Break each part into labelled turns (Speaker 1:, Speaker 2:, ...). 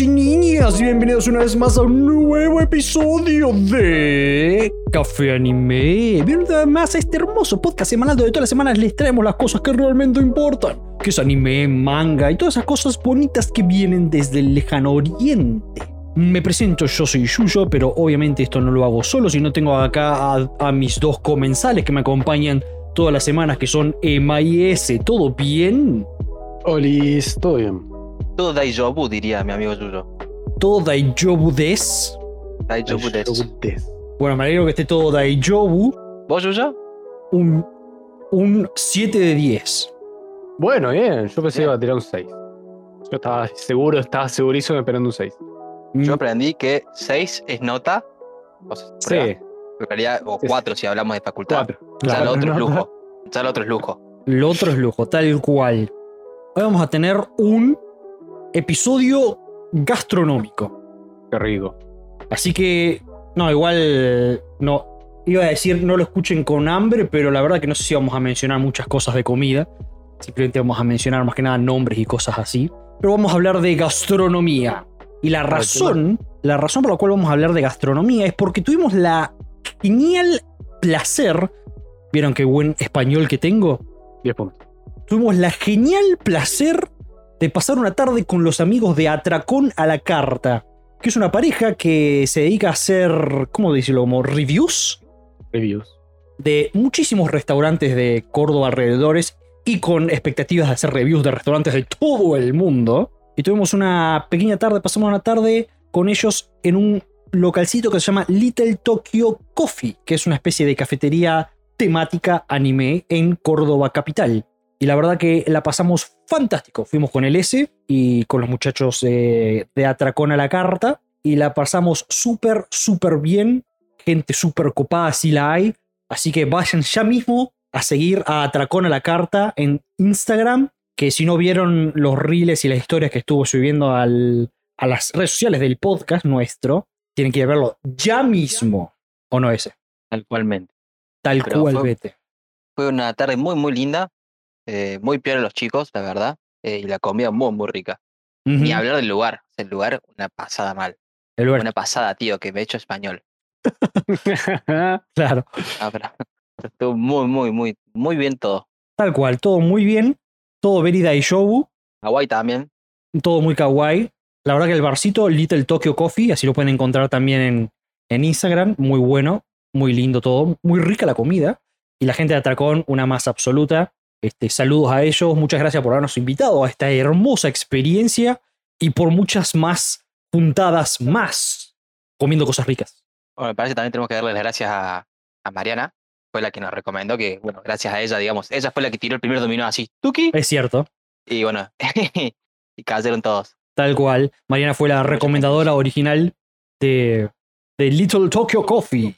Speaker 1: y niñas, bienvenidos una vez más a un nuevo episodio de Café Anime. Bienvenidos más a este hermoso podcast semanal donde todas las semanas les traemos las cosas que realmente importan, que es anime, manga y todas esas cosas bonitas que vienen desde el lejano oriente. Me presento, yo soy Yuyo, pero obviamente esto no lo hago solo, sino tengo acá a, mis dos comensales que me acompañan todas las semanas, que son Emma y S. ¿Todo bien?
Speaker 2: Hola, todo bien.
Speaker 3: Todo Daijobu, diría mi amigo Yuyo.
Speaker 1: Todo Daijobu
Speaker 3: des. Daijobu des.
Speaker 1: Bueno, me alegro que esté todo Daijobu.
Speaker 3: ¿Vos, Yuyo? Un,
Speaker 1: un 7 de 10.
Speaker 2: Bueno, bien. Yo pensé que iba a tirar un 6. Yo estaba seguro, estaba segurísimo esperando un 6.
Speaker 3: Mm. Yo aprendí que 6 es nota.
Speaker 2: sí.
Speaker 3: o 4 si hablamos de facultad. 4. Ya lo otro es lujo. Ya lo otro es lujo.
Speaker 1: Lo otro es lujo, tal cual. Hoy vamos a tener un episodio gastronómico.
Speaker 2: Qué rico.
Speaker 1: Así que, no, igual no. Iba a decir no lo escuchen con hambre, pero la verdad que no sé si vamos a mencionar muchas cosas de comida. Simplemente vamos a mencionar más que nada nombres y cosas así. Pero vamos a hablar de gastronomía. Y la razón, la razón por la cual vamos a hablar de gastronomía es porque tuvimos la genial placer. ¿Vieron qué buen español que tengo?
Speaker 2: 10 puntos.
Speaker 1: Tuvimos la genial placer de pasar una tarde con los amigos de Atracón a la Carta, que es una pareja que se dedica a hacer, ¿cómo decirlo? Como reviews.
Speaker 2: Reviews.
Speaker 1: De muchísimos restaurantes de Córdoba alrededores y con expectativas de hacer reviews de restaurantes de todo el mundo. Y tuvimos una pequeña tarde, pasamos una tarde con ellos en un localcito que se llama Little Tokyo Coffee, que es una especie de cafetería temática anime en Córdoba capital. Y la verdad que la pasamos fantástico. Fuimos con el S y con los muchachos de Atracón a la Carta y la pasamos súper, súper bien. Gente súper copada, si la hay. Así que vayan ya mismo a seguir a Atracón a la Carta en Instagram. Que si no vieron los reels y las historias que estuvo subiendo al, a las redes sociales del podcast nuestro, tienen que ir a verlo ya mismo. ¿O no ese? Tal
Speaker 3: cualmente. Tal
Speaker 1: cual, vete.
Speaker 3: Fue una tarde muy, muy linda. Eh, muy a los chicos, la verdad. Eh, y la comida muy, muy rica. ni hablar del lugar. El lugar, una pasada mal. Una pasada, tío, que me he hecho español.
Speaker 1: claro.
Speaker 3: estuvo muy, muy, muy, muy bien todo.
Speaker 1: Tal cual, todo muy bien. Todo Verida y Shobu.
Speaker 3: Kawaii también.
Speaker 1: Todo muy kawaii. La verdad que el barcito, Little Tokyo Coffee, así lo pueden encontrar también en, en Instagram. Muy bueno, muy lindo todo. Muy rica la comida. Y la gente de Atracón, una masa absoluta. Este, saludos a ellos, muchas gracias por habernos invitado a esta hermosa experiencia y por muchas más puntadas más comiendo cosas ricas.
Speaker 3: Bueno, me parece que también tenemos que darle las gracias a, a Mariana, fue la que nos recomendó, que bueno, gracias a ella, digamos, ella fue la que tiró el primer dominó así, ¿tuki?
Speaker 1: Es cierto.
Speaker 3: Y bueno, y cayeron todos.
Speaker 1: Tal cual, Mariana fue la recomendadora original de, de Little Tokyo Coffee.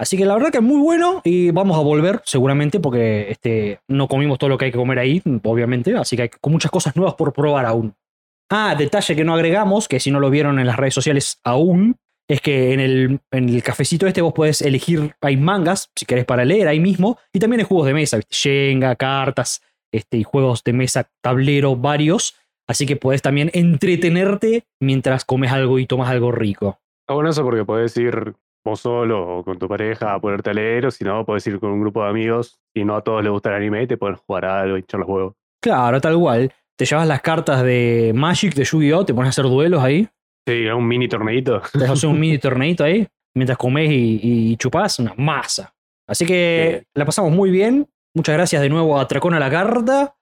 Speaker 1: Así que la verdad que es muy bueno y vamos a volver seguramente porque este, no comimos todo lo que hay que comer ahí, obviamente, así que hay muchas cosas nuevas por probar aún. Ah, detalle que no agregamos, que si no lo vieron en las redes sociales aún, es que en el, en el cafecito este vos podés elegir, hay mangas, si querés para leer ahí mismo, y también hay juegos de mesa, ¿viste? cartas, este, y juegos de mesa, tablero, varios. Así que podés también entretenerte mientras comes algo y tomas algo rico.
Speaker 2: Ah, bueno eso porque podés ir vos solo o con tu pareja a ponerte a leer, o si no, podés ir con un grupo de amigos y no a todos les gusta el anime te pueden jugar algo y echar los huevos.
Speaker 1: Claro, tal cual. Te llevas las cartas de Magic, de Yu-Gi-Oh!, te pones a hacer duelos ahí.
Speaker 2: Sí, un mini torneito.
Speaker 1: Te haces un mini torneito ahí, mientras comes y, y chupás una masa. Así que la pasamos muy bien. Muchas gracias de nuevo a Tracón a la Carta.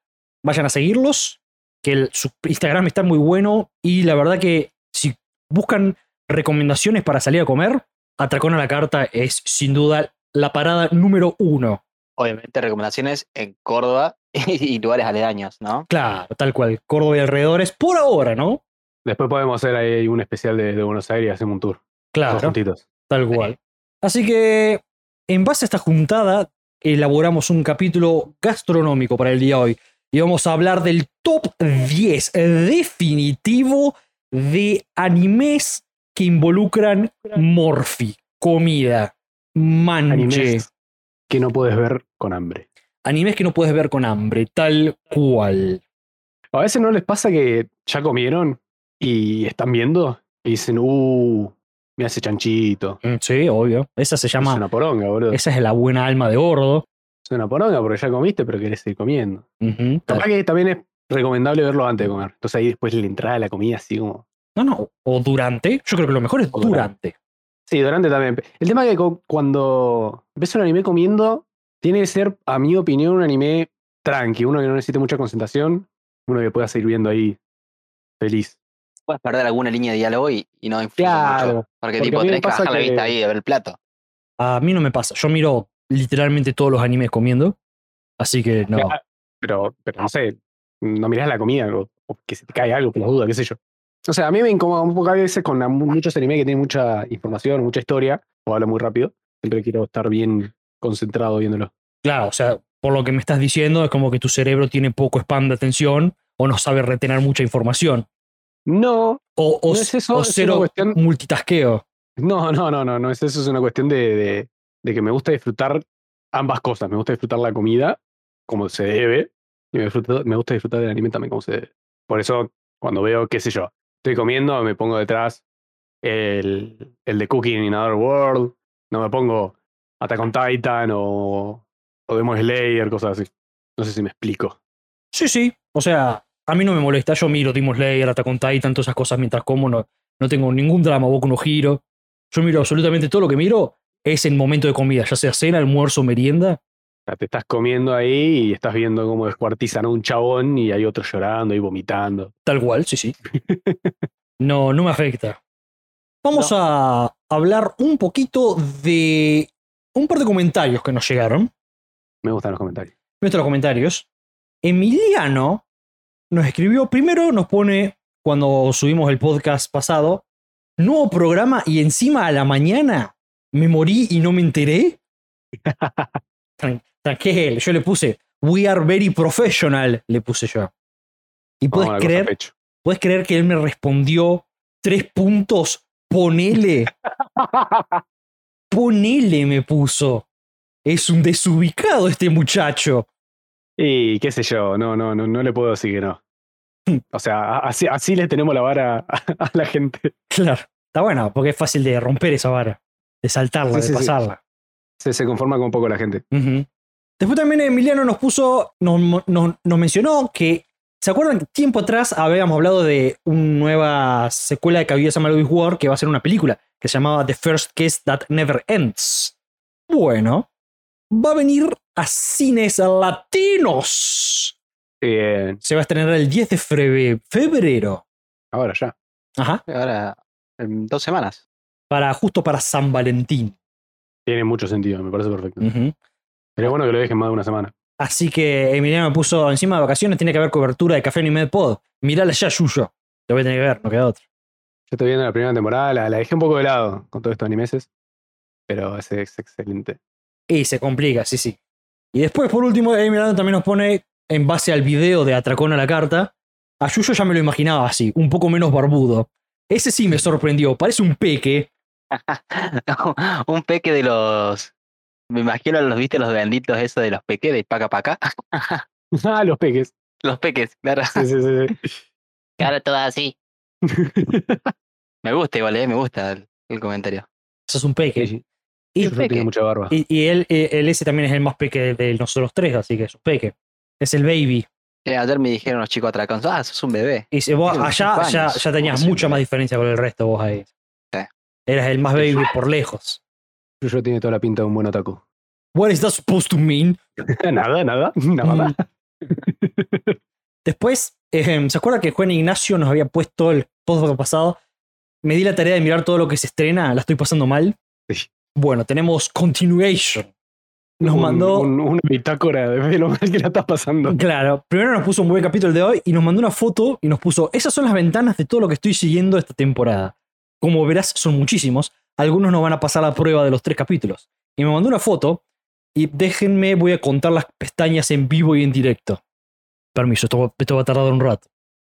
Speaker 1: Vayan a seguirlos. Que el, su Instagram está muy bueno. Y la verdad que si buscan recomendaciones para salir a comer, Atracón a la carta es sin duda la parada número uno.
Speaker 3: Obviamente, recomendaciones en Córdoba y lugares aledaños, ¿no?
Speaker 1: Claro, tal cual. Córdoba y alrededores, por ahora, ¿no?
Speaker 2: Después podemos hacer ahí un especial de, Buenos Aires y hacemos un tour.
Speaker 1: Claro. Juntitos. Tal cual. Así que, en base a esta juntada, elaboramos un capítulo gastronómico para el día de hoy. Y vamos a hablar del top 10 definitivo de animes que involucran morfi, comida, manche. Animes
Speaker 2: que no puedes ver con hambre.
Speaker 1: Animes que no puedes ver con hambre, tal cual.
Speaker 2: A veces no les pasa que ya comieron y están viendo y dicen, uh, me hace chanchito.
Speaker 1: Mm, sí, obvio. Esa se llama. Es
Speaker 2: una poronga, boludo.
Speaker 1: Esa es la buena alma de gordo. Es
Speaker 2: una poronga porque ya comiste, pero querés seguir comiendo. que también es recomendable verlo antes de comer. Entonces ahí después la entrada la comida así como.
Speaker 1: No, no, o durante. Yo creo que lo mejor es durante.
Speaker 2: Sí, durante también. El tema es que cuando ves un anime comiendo, tiene que ser, a mi opinión, un anime tranqui, uno que no necesite mucha concentración, uno que pueda seguir viendo ahí feliz.
Speaker 3: Puedes perder alguna línea de diálogo y, no influye claro, Porque, tipo, tenés que bajar la vista ahí, a ver el plato.
Speaker 1: A mí no me pasa. Yo miro literalmente todos los animes comiendo. Así que no.
Speaker 2: Pero, pero no sé, no mirás la comida o, que se te cae algo que no duda qué sé yo. O sea, a mí me incomoda un poco a veces con muchos anime que tienen mucha información, mucha historia, o hablo muy rápido. Siempre quiero estar bien concentrado viéndolo.
Speaker 1: Claro, o sea, por lo que me estás diciendo, es como que tu cerebro tiene poco spam de atención o no sabe retener mucha información.
Speaker 2: No. O, es eso,
Speaker 1: o cero es multitasqueo.
Speaker 2: No, no, no, no, no es eso, es una cuestión de, que me gusta disfrutar ambas cosas. Me gusta disfrutar la comida como se debe y me, me gusta disfrutar del anime también como se debe. Por eso, cuando veo, qué sé yo, estoy comiendo, me pongo detrás el, el de Cooking in Another World, no me pongo Attack con Titan o, o Demon Slayer, cosas así. No sé si me explico.
Speaker 1: Sí, sí. O sea, a mí no me molesta. Yo miro Demon Slayer, Attack con Titan, todas esas cosas mientras como. No, no tengo ningún drama, o no giro. Yo miro absolutamente todo lo que miro es en momento de comida, ya sea cena, almuerzo, merienda
Speaker 2: te estás comiendo ahí y estás viendo cómo descuartizan a un chabón y hay otro llorando y vomitando.
Speaker 1: Tal cual, sí, sí. no, no me afecta. Vamos a hablar un poquito de un par de comentarios que nos llegaron.
Speaker 2: Me gustan los comentarios.
Speaker 1: Me gustan los comentarios. Emiliano nos escribió, primero nos pone, cuando subimos el podcast pasado, nuevo programa y encima a la mañana me morí y no me enteré. Tran tranquilo, yo le puse, we are very professional, le puse yo. Y puedes creer, puedes creer que él me respondió tres puntos, ponele. ponele me puso. Es un desubicado este muchacho.
Speaker 2: Y qué sé yo, no, no, no, no le puedo decir que no. O sea, así, le tenemos la vara a, la gente.
Speaker 1: Claro, está bueno, porque es fácil de romper esa vara, de saltarla, de pasarla
Speaker 2: se, conforma con un poco la gente. Después
Speaker 1: también Emiliano nos puso, nos, mencionó que, ¿se acuerdan que tiempo atrás habíamos hablado de una nueva secuela de había Samuel Louis War que va a ser una película que se llamaba The First Kiss That Never Ends? Bueno, va a venir a cines latinos.
Speaker 2: Bien.
Speaker 1: Se va a estrenar el 10 de febrero.
Speaker 2: Ahora ya.
Speaker 1: Ajá.
Speaker 3: Ahora, en dos semanas.
Speaker 1: Para, justo para San Valentín.
Speaker 2: Tiene mucho sentido, me parece perfecto. Pero es bueno que lo dejen más de una semana.
Speaker 1: Así que Emiliano me puso encima de vacaciones, tiene que haber cobertura de Café Anime Pod. Mirala ya, Yuyo. Lo voy a tener que ver, no queda otro. Yo
Speaker 2: estoy viendo la primera temporada, la, dejé un poco de lado con todos estos animeses, pero ese es excelente.
Speaker 1: Y se complica, sí, sí. Y después, por último, Emiliano también nos pone, en base al video de Atracón a la Carta, a Yuyo ya me lo imaginaba así, un poco menos barbudo. Ese sí me sorprendió, parece un peque,
Speaker 3: un peque de los. Me imagino los viste los benditos esos de los peque de paca acá
Speaker 1: ah, los peques.
Speaker 3: Los peques, claro. Sí, Claro, todo así. me gusta igual, eh, me gusta el, comentario.
Speaker 1: Eso es un peque.
Speaker 2: y, mucha barba.
Speaker 1: y, y eh, él, ese también es el más peque de nosotros tres, así que es un peque. Es el baby.
Speaker 3: Eh, ayer me dijeron los chicos atracanzados, ah, sos un bebé.
Speaker 1: Y vos allá ya tenías mucha más diferencia con el resto vos ahí. Eras el más baby por lejos.
Speaker 2: yo tiene toda la pinta de un buen otaku.
Speaker 1: What is that supposed to mean?
Speaker 2: nada, nada, nada. Mm.
Speaker 1: Después, ¿se acuerda que Juan Ignacio nos había puesto el podcast pasado? Me di la tarea de mirar todo lo que se estrena, la estoy pasando mal.
Speaker 2: Sí.
Speaker 1: Bueno, tenemos Continuation. Nos mandó.
Speaker 2: Un, una bitácora de lo mal que la estás pasando.
Speaker 1: Claro, primero nos puso un buen capítulo de hoy y nos mandó una foto y nos puso: Esas son las ventanas de todo lo que estoy siguiendo esta temporada. Como verás, son muchísimos. Algunos no van a pasar la prueba de los tres capítulos. Y me mandó una foto y déjenme, voy a contar las pestañas en vivo y en directo. Permiso, esto, esto va a tardar un rato.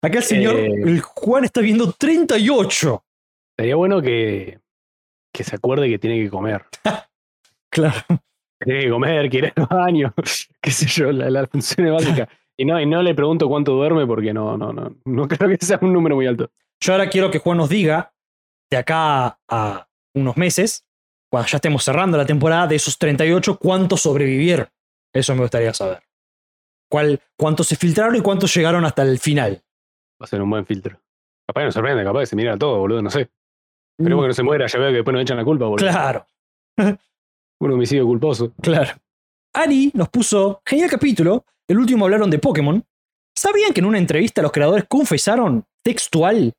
Speaker 1: Acá el señor, eh, el Juan está viendo 38.
Speaker 2: Sería bueno que, se acuerde que tiene que comer.
Speaker 1: claro.
Speaker 2: Tiene que comer, quiere ir baño, qué sé yo, la, función básica. Y no, y no le pregunto cuánto duerme porque no, no, no, no creo que sea un número muy alto.
Speaker 1: Yo ahora quiero que Juan nos diga, de acá a unos meses, cuando ya estemos cerrando la temporada, de esos 38, cuántos sobrevivieron. Eso me gustaría saber. ¿Cuántos se filtraron y cuántos llegaron hasta el final?
Speaker 2: Va a ser un buen filtro. Capaz que nos sorprende, capaz que se mira todo, boludo, no sé. Esperemos mm. que no se muera, ya veo que después nos echan la culpa, boludo.
Speaker 1: Claro.
Speaker 2: un homicidio culposo.
Speaker 1: Claro. Ari nos puso, genial capítulo, el último hablaron de Pokémon. ¿Sabían que en una entrevista los creadores confesaron textual?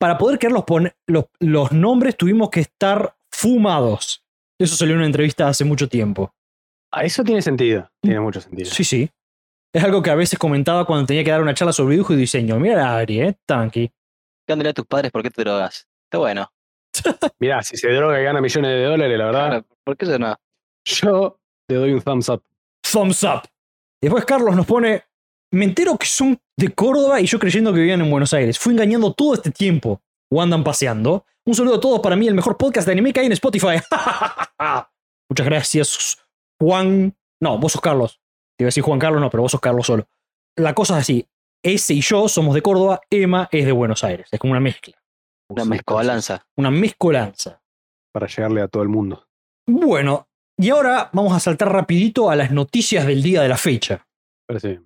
Speaker 1: Para poder crear los, los, los nombres tuvimos que estar fumados. Eso salió en una entrevista hace mucho tiempo.
Speaker 2: Ah, eso tiene sentido. Tiene mm. mucho sentido.
Speaker 1: Sí, sí. Es algo que a veces comentaba cuando tenía que dar una charla sobre dibujo y diseño. Mira, Ari, ¿eh? Tanqui.
Speaker 3: ¿Qué a tus padres por qué te drogas? Está bueno.
Speaker 2: mira si se droga y gana millones de dólares, la verdad.
Speaker 3: ¿Por qué
Speaker 2: se
Speaker 3: no?
Speaker 2: Yo te doy un thumbs up.
Speaker 1: Thumbs up. Después Carlos nos pone, me entero que son de Córdoba y yo creyendo que vivían en Buenos Aires. Fui engañando todo este tiempo. O andan paseando. Un saludo a todos para mí, el mejor podcast de anime que hay en Spotify. Muchas gracias, Juan. No, vos sos Carlos. Te iba a decir Juan Carlos, no, pero vos sos Carlos solo. La cosa es así. Ese y yo somos de Córdoba, Emma es de Buenos Aires. Es como una mezcla.
Speaker 3: Una mezcolanza.
Speaker 1: Una mezcolanza.
Speaker 2: Para llegarle a todo el mundo.
Speaker 1: Bueno, y ahora vamos a saltar rapidito a las noticias del día de la fecha.
Speaker 2: Parece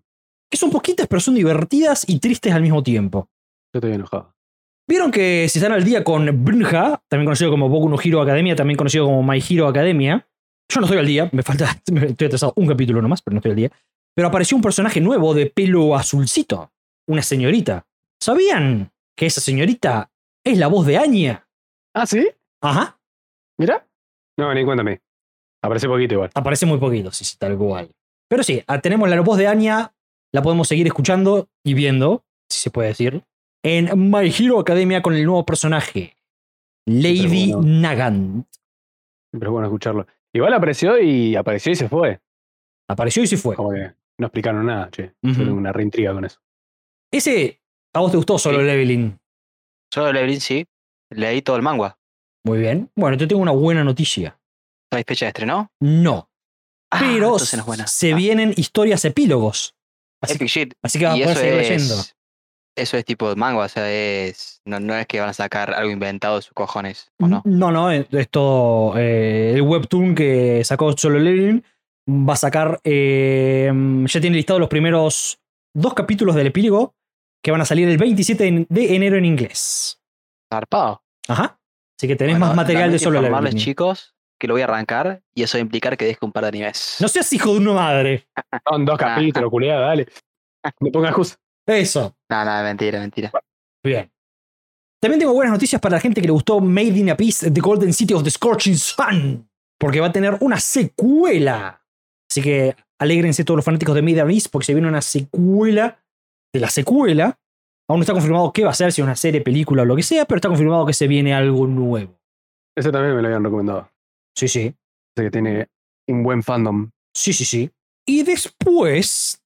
Speaker 1: Que son poquitas, pero son divertidas y tristes al mismo tiempo.
Speaker 2: Yo estoy enojado.
Speaker 1: Vieron que se están al día con Brinja, también conocido como Boku no Hero Academia, también conocido como My Hero Academia, yo no estoy al día, me falta, estoy atrasado un capítulo nomás, pero no estoy al día. Pero apareció un personaje nuevo de pelo azulcito, una señorita. ¿Sabían que esa señorita es la voz de Anya?
Speaker 2: ¿Ah, sí?
Speaker 1: Ajá.
Speaker 2: Mira. No, ni cuéntame. Aparece poquito igual.
Speaker 1: Aparece muy poquito, sí, sí, tal cual. Pero sí, ah, tenemos la voz de Anya, la podemos seguir escuchando y viendo, si se puede decir, en My Hero Academia con el nuevo personaje, Lady Nagant.
Speaker 2: Pero es bueno escucharlo. Igual apareció y apareció y se fue.
Speaker 1: Apareció y se fue.
Speaker 2: no explicaron nada, che. una reintriga con eso.
Speaker 1: Ese, ¿a vos te gustó solo Leveling?
Speaker 3: Solo Leveling, sí. Leí todo el manga.
Speaker 1: Muy bien. Bueno, yo tengo una buena noticia.
Speaker 3: ¿La fecha de estreno?
Speaker 1: No. Ah, Pero se ah. vienen historias epílogos. Así, así que vamos a seguir leyendo
Speaker 3: eso es tipo mango, o sea, es, no, es que van a sacar algo inventado de sus cojones, no? No,
Speaker 1: no, es, todo. Eh, el webtoon que sacó Solo Leveling va a sacar. Eh, ya tiene listado los primeros dos capítulos del epílogo que van a salir el 27 de enero en inglés.
Speaker 3: Zarpado.
Speaker 1: Ajá. Así que tenés más material de Solo Leveling.
Speaker 3: chicos que lo voy a arrancar y eso va a implicar que deje un par de animes.
Speaker 1: No seas hijo de una madre.
Speaker 2: Son dos capítulos, ah. dale. Me ponga justo.
Speaker 1: Eso.
Speaker 3: No, no, mentira, mentira.
Speaker 1: Bien. También tengo buenas noticias para la gente que le gustó Made in a Peace, The Golden City of the Scorching Sun. Porque va a tener una secuela. Así que alégrense todos los fanáticos de Made in a Peace porque se viene una secuela de la secuela. Aún no está confirmado qué va a ser, si es una serie, película o lo que sea, pero está confirmado que se viene algo nuevo.
Speaker 2: Ese también me lo habían recomendado.
Speaker 1: Sí, sí.
Speaker 2: Así que tiene un buen fandom.
Speaker 1: Sí, sí, sí. Y después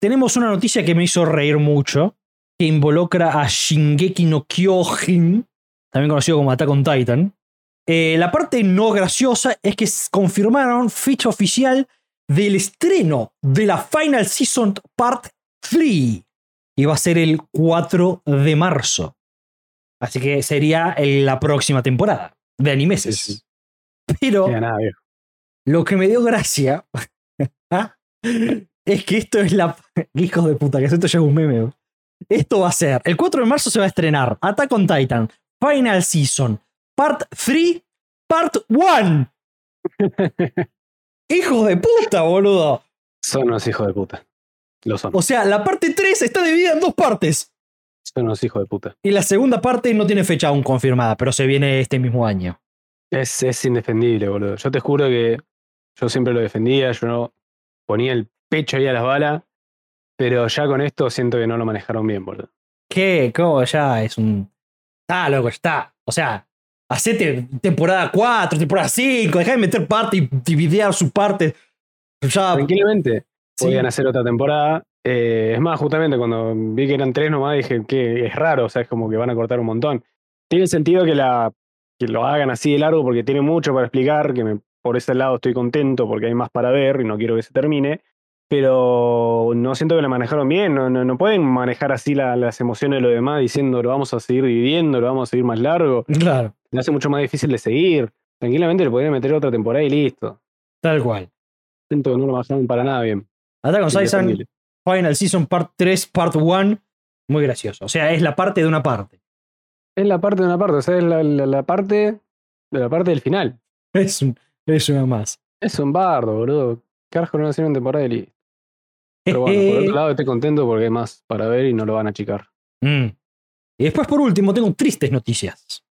Speaker 1: tenemos una noticia que me hizo reír mucho, que involucra a Shingeki no Kyojin, también conocido como Attack on Titan. Eh, la parte no graciosa es que confirmaron ficha oficial del estreno de la Final Season Part 3. Y va a ser el 4 de marzo. Así que sería eh, la próxima temporada de animeses. Pero lo que me dio gracia ¿ah? es que esto es la. Hijos de puta, que esto ya es un meme. Esto va a ser. El 4 de marzo se va a estrenar Attack on Titan Final Season Part 3 Part 1. hijos de puta, boludo.
Speaker 2: Son los hijos de puta. Lo son.
Speaker 1: O sea, la parte 3 está dividida en dos partes.
Speaker 2: Son los hijos de puta.
Speaker 1: Y la segunda parte no tiene fecha aún confirmada, pero se viene este mismo año.
Speaker 2: Es, es indefendible, boludo. Yo te juro que yo siempre lo defendía, yo no ponía el pecho ahí a las balas. Pero ya con esto siento que no lo manejaron bien, boludo.
Speaker 1: ¿Qué? ¿Cómo ya? Es un. está loco, está. O sea, hacete temporada 4, temporada 5, dejá de meter parte y dividir sus partes.
Speaker 2: Ya... Tranquilamente. hacer otra temporada. Eh, es más, justamente cuando vi que eran tres nomás, dije que es raro, o sea, es como que van a cortar un montón. Tiene sentido que, la, que lo hagan así de largo porque tiene mucho para explicar, que por ese lado estoy contento porque hay más para ver y no quiero que se termine pero no siento que la manejaron bien, no, no, pueden manejar así las emociones de los demás diciendo lo vamos a seguir viviendo, lo vamos a seguir más largo.
Speaker 1: Claro.
Speaker 2: le hace mucho más difícil de seguir. Tranquilamente le podrían meter otra temporada y listo.
Speaker 1: Tal cual.
Speaker 2: Siento que no lo manejaron para nada bien.
Speaker 1: Attack con Saizan Final Season Part 3, Part 1, muy gracioso. O sea, es la parte de una parte.
Speaker 2: Es la parte de una parte, o sea, es la, parte de la parte del final.
Speaker 1: Es, un, es una más.
Speaker 2: Es un bardo, boludo. Carajo, no una temporada de listo. Pero bueno, por otro lado estoy contento porque hay más para ver y no lo van a achicar. Mm.
Speaker 1: Y después, por último, tengo tristes noticias.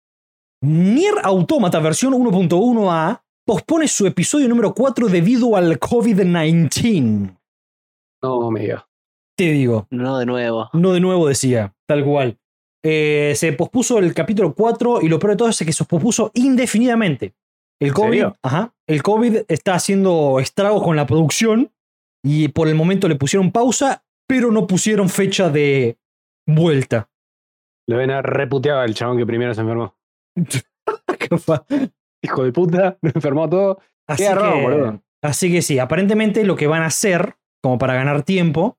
Speaker 1: Nier Automata versión 1.1a pospone su episodio número 4 debido al COVID-19. No, amiga. Te digo.
Speaker 3: No de nuevo.
Speaker 1: No de nuevo, decía, tal cual. Eh, se pospuso el capítulo 4 y lo peor de todo es que se pospuso indefinidamente. El COVID, el COVID está haciendo estragos con la producción y por el momento le pusieron pausa, pero no pusieron fecha de vuelta.
Speaker 2: Le ven a reputear al chabón que primero se enfermó. Hijo de puta, me enfermó todo. Así
Speaker 1: que, así que sí, aparentemente lo que van a hacer, como para ganar tiempo,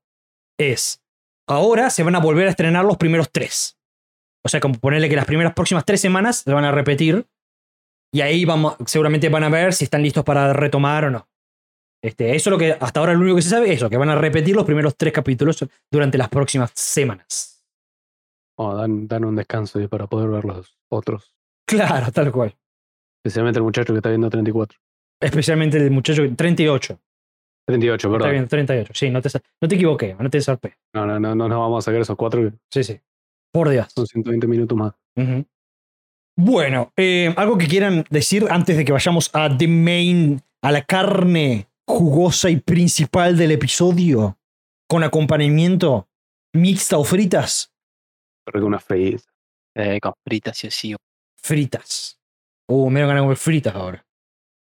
Speaker 1: es ahora se van a volver a estrenar los primeros tres. O sea, como ponerle que las primeras próximas tres semanas se van a repetir. Y ahí vamos, seguramente van a ver si están listos para retomar o no. Este, eso es lo que hasta ahora lo único que se sabe es que van a repetir los primeros tres capítulos durante las próximas semanas.
Speaker 2: Oh, dan, dan un descanso para poder ver los otros.
Speaker 1: Claro, tal cual.
Speaker 2: Especialmente el muchacho que está viendo 34.
Speaker 1: Especialmente el muchacho 38.
Speaker 2: 38, perdón. Está
Speaker 1: viendo
Speaker 2: 38.
Speaker 1: Sí, no te, no te equivoques, no te salpé
Speaker 2: No, no, no, no nos vamos a sacar esos cuatro.
Speaker 1: Sí, sí. Por Dios.
Speaker 2: Son 120 minutos más.
Speaker 1: Bueno, eh, algo que quieran decir antes de que vayamos a The Main, a la carne jugosa y principal del episodio, con acompañamiento mixta o fritas.
Speaker 2: Creo que una fritas.
Speaker 3: Eh, con fritas, sí, sí.
Speaker 1: Fritas. Uh, me ganado comer fritas ahora.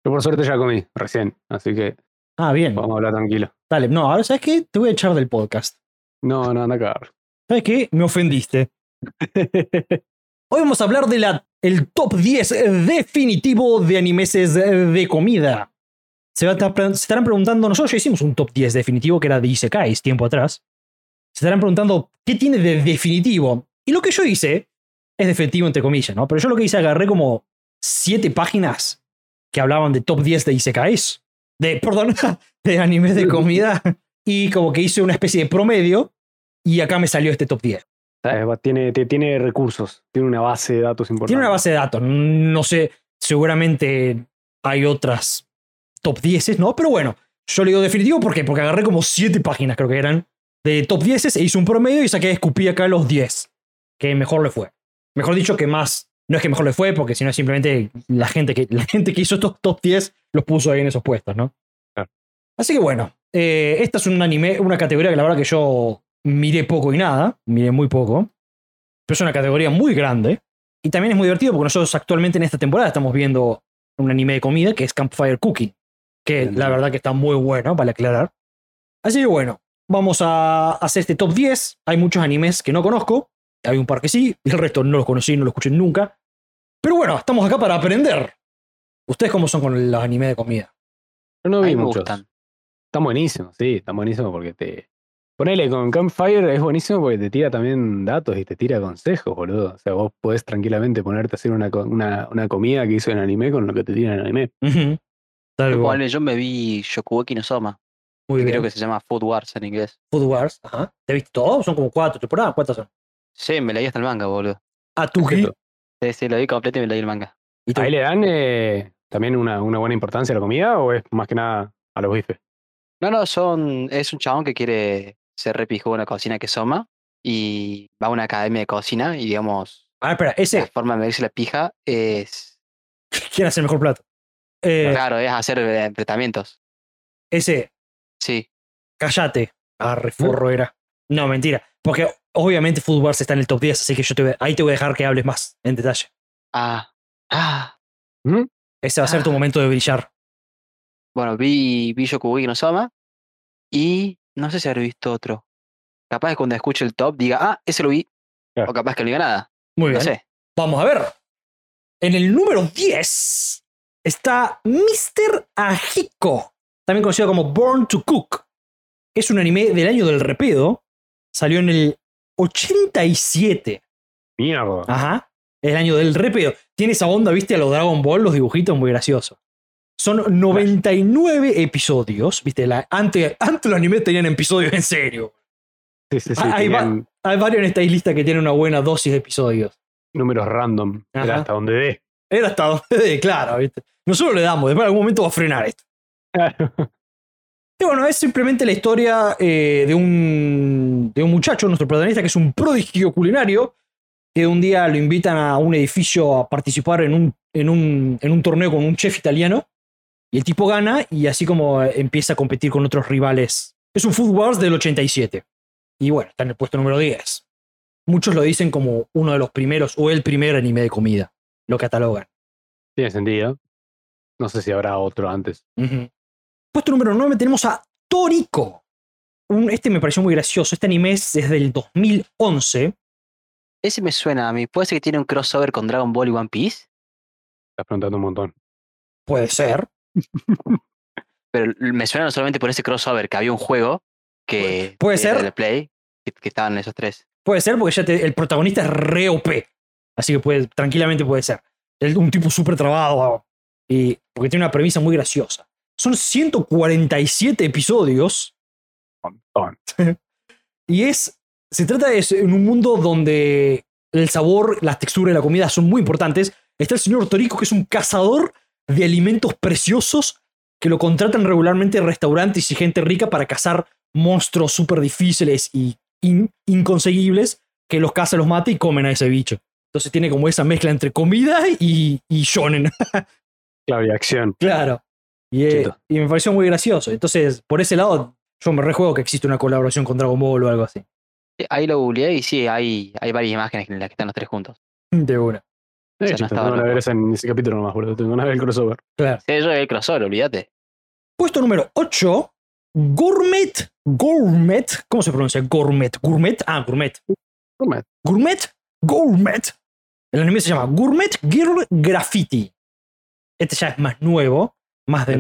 Speaker 2: Yo por suerte ya comí recién, así que.
Speaker 1: Ah, bien.
Speaker 2: Vamos a hablar tranquilo.
Speaker 1: Dale, no, ahora sabes qué? Te voy a echar del podcast.
Speaker 2: No, no, anda a cagar.
Speaker 1: ¿Sabes qué? Me ofendiste. Hoy vamos a hablar de el top 10 definitivo de animeses de comida. Se, estarán preguntando, nosotros ya hicimos un top 10 definitivo que era de Isekais tiempo atrás. Se estarán preguntando, ¿qué tiene de definitivo? Y lo que yo hice es definitivo entre comillas, ¿no? Pero yo lo que hice agarré como siete páginas que hablaban de top 10 de Isekais. De, perdón, de animes de comida. Y como que hice una especie de promedio y acá me salió este top 10.
Speaker 2: Tiene, tiene recursos, tiene una base de datos importante.
Speaker 1: Tiene una base de datos. No sé, seguramente hay otras top 10, ¿no? Pero bueno, yo le digo definitivo, ¿por Porque agarré como 7 páginas, creo que eran, de top 10 e hice un promedio y saqué, escupí acá los 10, que mejor le fue. Mejor dicho, que más, no es que mejor le fue, porque sino es simplemente la gente que, la gente hizo estos top 10 los puso ahí en esos puestos, ¿no? Así que bueno, eh, esta es un anime, una categoría que la verdad que yo miré poco y nada, miré muy poco, pero es una categoría muy grande. Y también es muy divertido porque nosotros actualmente en esta temporada estamos viendo un anime de comida que es Campfire Cooking que la verdad que está muy bueno, para aclarar. Así que bueno, vamos a hacer este top 10. Hay muchos animes que no conozco, hay un par que sí, y el resto no los conocí, no los escuché nunca. Pero bueno, estamos acá para aprender. ¿Ustedes cómo son con los animes de comida?
Speaker 2: Yo no vi muchos. Están buenísimos, sí, están buenísimos porque te... Ponele, con Campfire es buenísimo porque te tira también datos y te tira consejos, boludo. O sea, vos podés tranquilamente ponerte a hacer una, una, comida que hizo en anime con lo que te tira en anime.
Speaker 3: Yo me vi Shokugeki no Soma. Creo que se llama Food Wars en inglés.
Speaker 1: Food Wars, ajá. ¿Te viste todo? Son como cuatro temporadas. ¿Cuántas son?
Speaker 3: Sí, me leí hasta el manga, boludo.
Speaker 1: ¿A ah, tu Sí,
Speaker 3: sí, lo vi completo y me leí el manga. ¿Y
Speaker 2: ¿Ahí le dan eh, también una, buena importancia a la comida o es más que nada a los bifes?
Speaker 3: No, no, son, es un chabón que quiere ser repijo en una cocina que soma y va a una academia de cocina y digamos...
Speaker 1: Ah, espera, ese...
Speaker 3: La forma de medirse la pija es...
Speaker 1: ¿Quién hace el mejor plato?
Speaker 3: Eh, claro, es hacer enfrentamientos.
Speaker 1: Ese.
Speaker 3: Sí.
Speaker 1: Cállate. Ah, refurro era. No, mentira. Porque obviamente Football está en el top 10, así que yo te voy, ahí te voy a dejar que hables más en detalle.
Speaker 3: Ah. Ah.
Speaker 1: ¿Mm? Ese va a ser tu ah. momento de brillar.
Speaker 3: Bueno, vi, vi Yokugi no y no sé si habré visto otro. Capaz que cuando escuche el top diga, ah, ese lo vi. O capaz que no diga nada. Muy no bien. Sé.
Speaker 1: Vamos a ver. En el número 10 está Mr. Ajiko, también conocido como Born to Cook. Es un anime del año del repedo. Salió en el 87.
Speaker 2: Mierda.
Speaker 1: Ajá. Es el año del repedo. Tiene esa onda, viste, a los Dragon Ball, los dibujitos muy graciosos. Son 99 episodios, viste. antes, antes los animes tenían episodios en serio. Sí, sí, sí, ah, hay, varios en esta lista que tienen una buena dosis de episodios.
Speaker 2: Números random. Era hasta donde dé.
Speaker 1: Era hasta donde dé, claro, viste. Nosotros le damos, después en algún momento va a frenar esto. Claro. bueno, es simplemente la historia eh, de, un, muchacho, nuestro protagonista, que es un prodigio culinario, que un día lo invitan a un edificio a participar en un, en un torneo con un chef italiano, y el tipo gana, y así como empieza a competir con otros rivales. Es un Food Wars del 87. Y bueno, está en el puesto número 10. Muchos lo dicen como uno de los primeros o el primer anime de comida. Lo catalogan.
Speaker 2: Tiene sentido. No sé si habrá otro antes.
Speaker 1: Puesto número 9 tenemos a Tórico este me pareció muy gracioso. Este anime es desde el 2011.
Speaker 3: Ese me suena a mí. ¿Puede ser que tiene un crossover con Dragon Ball y One Piece?
Speaker 2: Estás preguntando un montón.
Speaker 1: Puede ser.
Speaker 3: Pero me suena no solamente por ese crossover, que había un juego que.
Speaker 1: Puede ser.
Speaker 3: Play, que, estaban esos tres.
Speaker 1: Puede ser, porque ya el protagonista es re OP. Así que puede, tranquilamente puede ser. un tipo super trabado, eh, porque tiene una premisa muy graciosa. Son 147 episodios. y es. Se trata de en un mundo donde el sabor, las texturas y la comida son muy importantes. Está el señor Torico, que es un cazador de alimentos preciosos que lo contratan regularmente restaurantes y gente rica para cazar monstruos súper difíciles y inconseguibles que los caza, los mata y comen a ese bicho. Entonces tiene como esa mezcla entre comida y, y shonen.
Speaker 2: Claro, y acción.
Speaker 1: Claro. Y, eh, y, me pareció muy gracioso. Entonces, por ese lado, yo me rejuego que existe una colaboración con Dragon Ball o algo así.
Speaker 3: Ahí lo googleé y sí, hay, hay varias imágenes en las que están los tres juntos.
Speaker 1: De una.
Speaker 2: no en ese capítulo nomás, boludo. tengo una vez el crossover. Claro. Sí,
Speaker 3: yo el crossover, olvídate.
Speaker 1: Puesto número 8, Gourmet. Gourmet. ¿Cómo se pronuncia? Gourmet. Gourmet. Ah, Gourmet.
Speaker 2: Gourmet.
Speaker 1: Gourmet. Gourmet. El anime se llama Gourmet Girl Graffiti. Este ya es más nuevo, más de,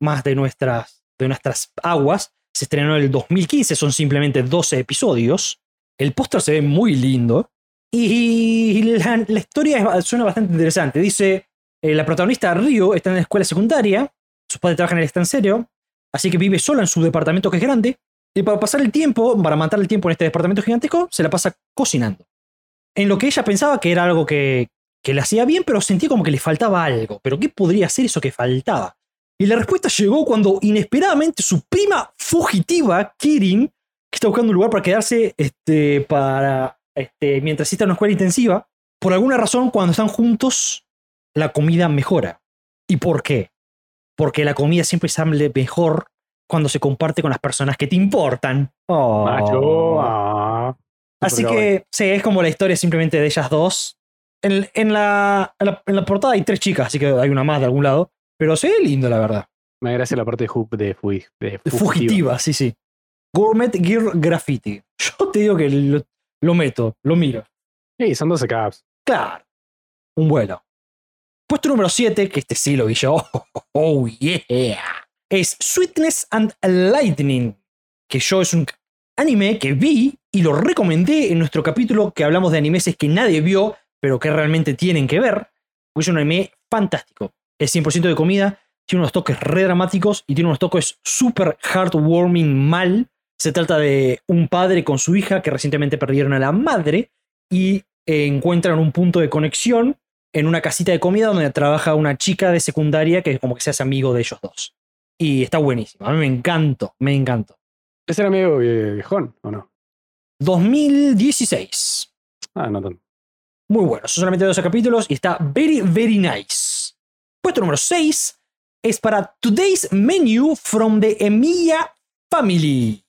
Speaker 1: más de, nuestras, de nuestras aguas. Se estrenó en el 2015, son simplemente 12 episodios. El póster se ve muy lindo. Y la, historia suena bastante interesante. Dice, eh, la protagonista Ryu está en la escuela secundaria, sus padres trabajan en el extranjero, así que vive sola en su departamento que es grande. Y para pasar el tiempo, para matar el tiempo en este departamento gigantesco, se la pasa cocinando. En lo que ella pensaba que era algo que, que le hacía bien, pero sentía como que le faltaba algo. ¿Pero qué podría ser eso que faltaba? Y la respuesta llegó cuando inesperadamente su prima fugitiva, Kirin, que está buscando un lugar para quedarse este, para, este, mientras está en una escuela intensiva, por alguna razón cuando están juntos, la comida mejora. ¿Y por qué? Porque la comida siempre hable mejor cuando se comparte con las personas que te importan.
Speaker 2: Oh. Ah.
Speaker 1: Así que sí, es como la historia simplemente de ellas dos, en, la, portada hay tres chicas, así que hay una más de algún lado. Pero se ve lindo, la verdad.
Speaker 2: Me agradece la parte de, Hoop de, fugitiva.
Speaker 1: sí, sí. Gourmet Gear Graffiti. Yo te digo que lo, meto, lo miro.
Speaker 2: Sí, son 12 caps.
Speaker 1: Claro. Un vuelo. Puesto número 7, que este sí lo vi yo. Oh, oh yeah. Es Sweetness and Lightning. Que yo es un anime que vi y lo recomendé en nuestro capítulo que hablamos de animeses que nadie vio, pero que realmente tienen que ver, Pues es un anime fantástico. Es 100% de comida, tiene unos toques re dramáticos y tiene unos toques super heartwarming mal. Se trata de un padre con su hija que recientemente perdieron a la madre y eh, encuentran un punto de conexión en una casita de comida donde trabaja una chica de secundaria que como que se hace amigo de ellos dos. Y está buenísimo. A mí me encantó, me encantó.
Speaker 2: ¿Es el amigo viejón o
Speaker 1: no? 2016.
Speaker 2: Ah, no tanto.
Speaker 1: Muy bueno, son solamente 12 capítulos y está very, very nice. Puesto número 6 es para Today's Menu from the Emilia Family.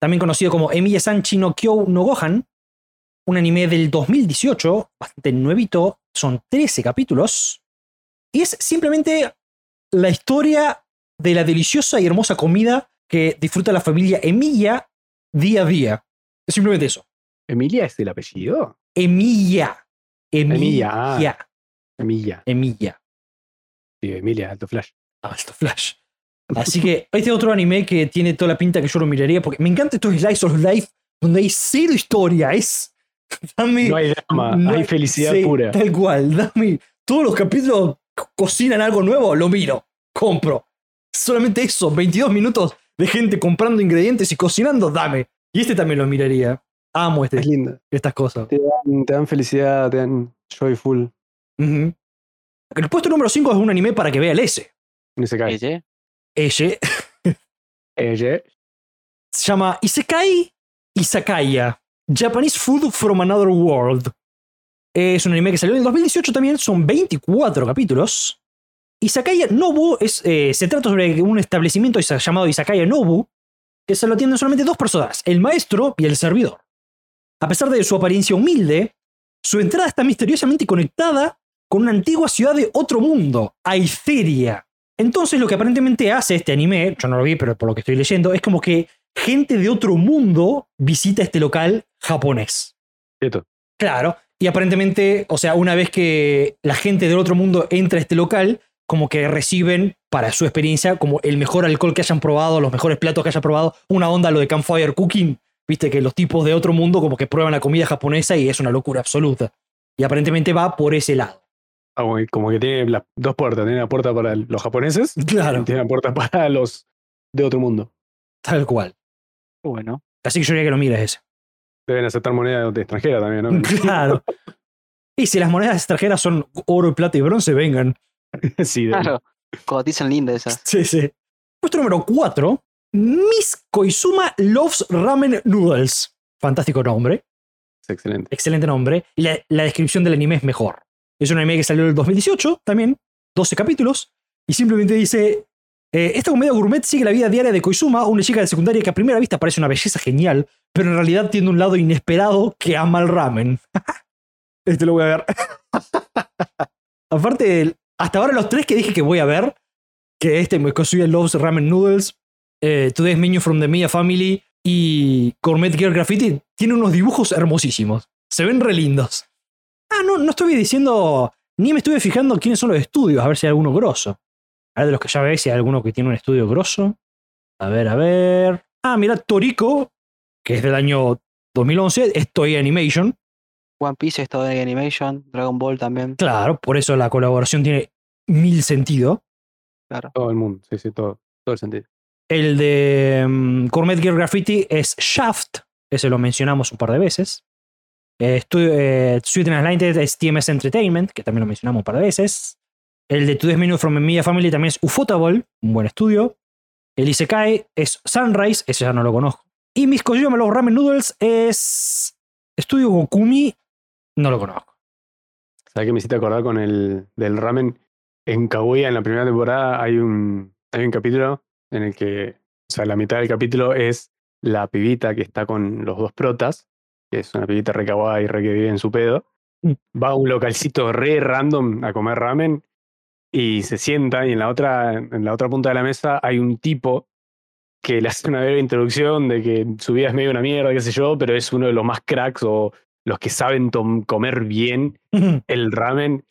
Speaker 1: También conocido como Emilia Sanchi no Kyou no Gohan. Un anime del 2018, bastante nuevito, son 13 capítulos. Y es simplemente la historia de la deliciosa y hermosa comida que disfruta la familia Emilia día a día. Es simplemente eso.
Speaker 2: ¿Emilia es el apellido?
Speaker 1: Emilia Emilia.
Speaker 2: Emilia.
Speaker 1: Emilia.
Speaker 2: Sí, Emilia, alto flash. Ah,
Speaker 1: alto flash. Así que este otro anime que tiene toda la pinta que yo lo miraría, porque me encanta estos slice of life donde hay cero historia, es...
Speaker 2: Dame, no hay drama, hay felicidad pura.
Speaker 1: Tal cual, dame... Todos los capítulos cocinan algo nuevo, lo miro, compro. Solamente eso, 22 minutos de gente comprando ingredientes y cocinando, dame. Y este también lo miraría. Amo este
Speaker 2: es
Speaker 1: estas cosas.
Speaker 2: Te dan, felicidad, te dan joyful.
Speaker 1: El puesto número 5 es un anime para que vea el
Speaker 2: S. Isekai. Se
Speaker 1: llama Isekai Isakaya. Japanese Food from Another World. Es un anime que salió en el 2018 también, son 24 capítulos. Isakaya Nobu eh, se trata sobre un establecimiento llamado Isakaya Nobu, que se lo atienden solamente dos personas, el maestro y el servidor. A pesar de su apariencia humilde, su entrada está misteriosamente conectada con una antigua ciudad de otro mundo, Aetheria. Entonces lo que aparentemente hace este anime, yo no lo vi, pero por lo que estoy leyendo, es como que gente de otro mundo visita este local japonés.
Speaker 2: ¿Cierto?
Speaker 1: Claro, y aparentemente, o sea, una vez que la gente del otro mundo entra a este local, como que reciben, para su experiencia, como el mejor alcohol que hayan probado, los mejores platos que hayan probado, una onda lo de campfire cooking, Viste que los tipos de otro mundo como que prueban la comida japonesa y es una locura absoluta. Y aparentemente va por ese lado.
Speaker 2: Ah, como que tiene las dos puertas. Tiene una puerta para los japoneses.
Speaker 1: Claro. Y
Speaker 2: tiene una puerta para los de otro mundo.
Speaker 1: Tal cual.
Speaker 2: Bueno.
Speaker 1: Así que yo diría que lo mires ese.
Speaker 2: Deben aceptar moneda de extranjera también, ¿no?
Speaker 1: Claro. y si las monedas extranjeras son oro, plata y bronce, vengan.
Speaker 2: sí, claro.
Speaker 3: Cotizan linda esas.
Speaker 1: Sí, sí. Puesto número 4 Miss Koizuma Loves Ramen Noodles. Fantástico nombre.
Speaker 2: excelente.
Speaker 1: Excelente nombre. Y la, descripción del anime es mejor. Es un anime que salió en el 2018 también, 12 capítulos, y simplemente dice, eh, esta comedia gourmet sigue la vida diaria de Koizuma, una chica de secundaria que a primera vista parece una belleza genial, pero en realidad tiene un lado inesperado que ama el ramen. este lo voy a ver. Aparte, hasta ahora los tres que dije que voy a ver, que este me el Loves Ramen Noodles, eh, Today's Menu from the Media Family y Gourmet Gear Graffiti tiene unos dibujos hermosísimos. Se ven re lindos. Ah, no, no estuve diciendo, ni me estuve fijando quiénes son los estudios, a ver si hay alguno grosso. A ver de los que ya veis si hay alguno que tiene un estudio grosso. A ver, a ver. Ah, mira, Toriko, que es del año 2011, es Animation.
Speaker 3: One Piece es en Animation, Dragon Ball también.
Speaker 1: Claro, por eso la colaboración tiene mil sentido.
Speaker 2: Claro. Todo el mundo, sí, sí, todo, todo el sentido.
Speaker 1: El de Cormet mm, Gear Graffiti es Shaft, ese lo mencionamos un par de veces. Eh, Sweet eh, and es TMS Entertainment, que también lo mencionamos un par de veces. El de Death Menu from Media Family también es Ufotable, un buen estudio. El Isekai es Sunrise, ese ya no lo conozco. Y mis Kojima los Ramen Noodles es Estudio Gokumi, no lo conozco.
Speaker 2: ¿Sabes qué me hiciste acordar con el del ramen? En Kaguya, en la primera temporada, hay un, hay un capítulo en el que, o sea, la mitad del capítulo es la pibita que está con los dos protas, que es una pibita recabada y re que vive en su pedo, mm. va a un localcito re random a comer ramen y se sienta y en la otra, en la otra punta de la mesa hay un tipo que le hace una breve introducción de que su vida es medio una mierda, qué sé yo, pero es uno de los más cracks o los que saben comer bien el ramen.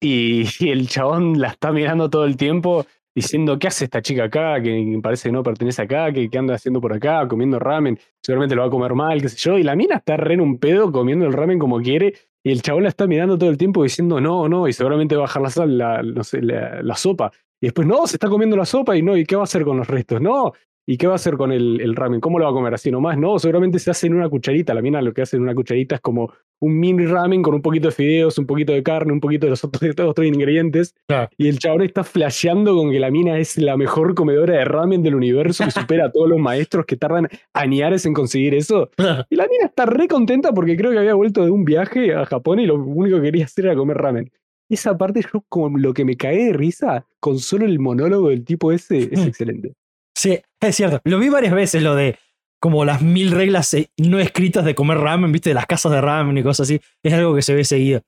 Speaker 2: Y, y, el chabón la está mirando todo el tiempo diciendo, ¿qué hace esta chica acá? Que parece que no pertenece acá, que, anda haciendo por acá, comiendo ramen, seguramente lo va a comer mal, qué sé yo. Y la mina está re en un pedo comiendo el ramen como quiere. Y el chabón la está mirando todo el tiempo diciendo no, no, y seguramente va a bajar la sal, la, no sé, la sopa. Y después, no, se está comiendo la sopa y no, ¿y qué va a hacer con los restos? No, ¿Y qué va a hacer con el, ramen? ¿Cómo lo va a comer? ¿Así nomás? No, seguramente se hace en una cucharita. La mina lo que hace en una cucharita es como un mini ramen con un poquito de fideos, un poquito de carne, un poquito de los otros, de ingredientes. Y el chabón está flasheando con que la mina es la mejor comedora de ramen del universo que supera a todos los maestros que tardan años en conseguir eso. y la mina está re contenta porque creo que había vuelto de un viaje a Japón y lo único que quería hacer era comer ramen. Esa parte yo como lo que me cae de risa con solo el monólogo del tipo ese es mm. excelente.
Speaker 1: Sí, es cierto. Lo vi varias veces, lo de como las mil reglas eh, no escritas de comer ramen, viste, de las casas de ramen y cosas así. Es algo que se ve seguido.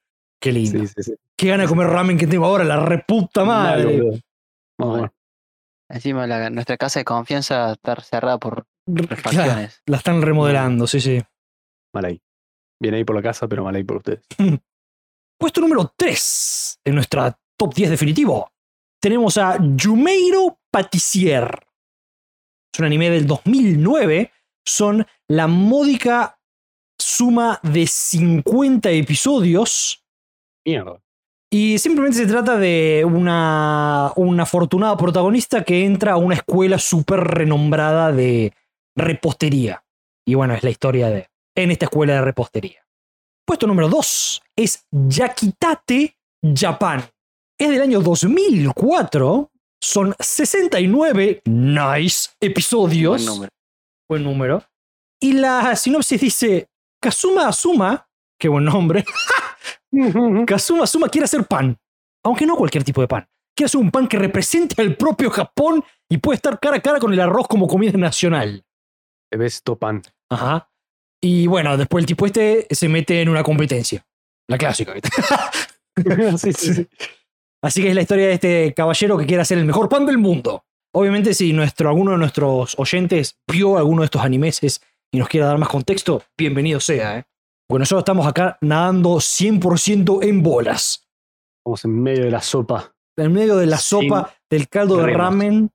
Speaker 1: Qué lindo. Sí, Qué gana de comer ramen que tengo ahora, la reputa madre.
Speaker 3: Encima nuestra casa de confianza estar cerrada por refacciones. la
Speaker 1: están remodelando, sí, sí.
Speaker 2: Mal ahí. Bien ahí por la casa, pero mal ahí por ustedes.
Speaker 1: Puesto número 3 en nuestra top 10 definitivo. Tenemos a Jumeiro Patissier un anime del 2009, son la módica suma de 50 episodios.
Speaker 2: Mierda.
Speaker 1: Y simplemente se trata de una, una afortunada protagonista que entra a una escuela súper renombrada de repostería. Y bueno, es la historia de en esta escuela de repostería. Puesto número 2 es Yakitate, Japan. Es del año 2004 son 69 nice episodios. Buen número. Y la sinopsis dice: Kazuma Asuma, qué buen nombre. Kazuma Asuma quiere hacer pan, aunque no cualquier tipo de pan. Quiere hacer un pan que represente al propio Japón y puede estar cara a cara con el arroz como comida nacional.
Speaker 2: tu pan.
Speaker 1: Ajá. Y bueno, después el tipo este se mete en una competencia. La clásica. sí, sí. Así que es la historia de este caballero que quiere hacer el mejor pan del mundo. Obviamente, si nuestro, alguno de nuestros oyentes vio alguno de estos animeses y nos quiere dar más contexto, bienvenido sea, ¿eh? Porque nosotros estamos acá nadando 100% en bolas.
Speaker 2: Estamos en medio de la sopa.
Speaker 1: En medio de la sopa, del caldo de ramen,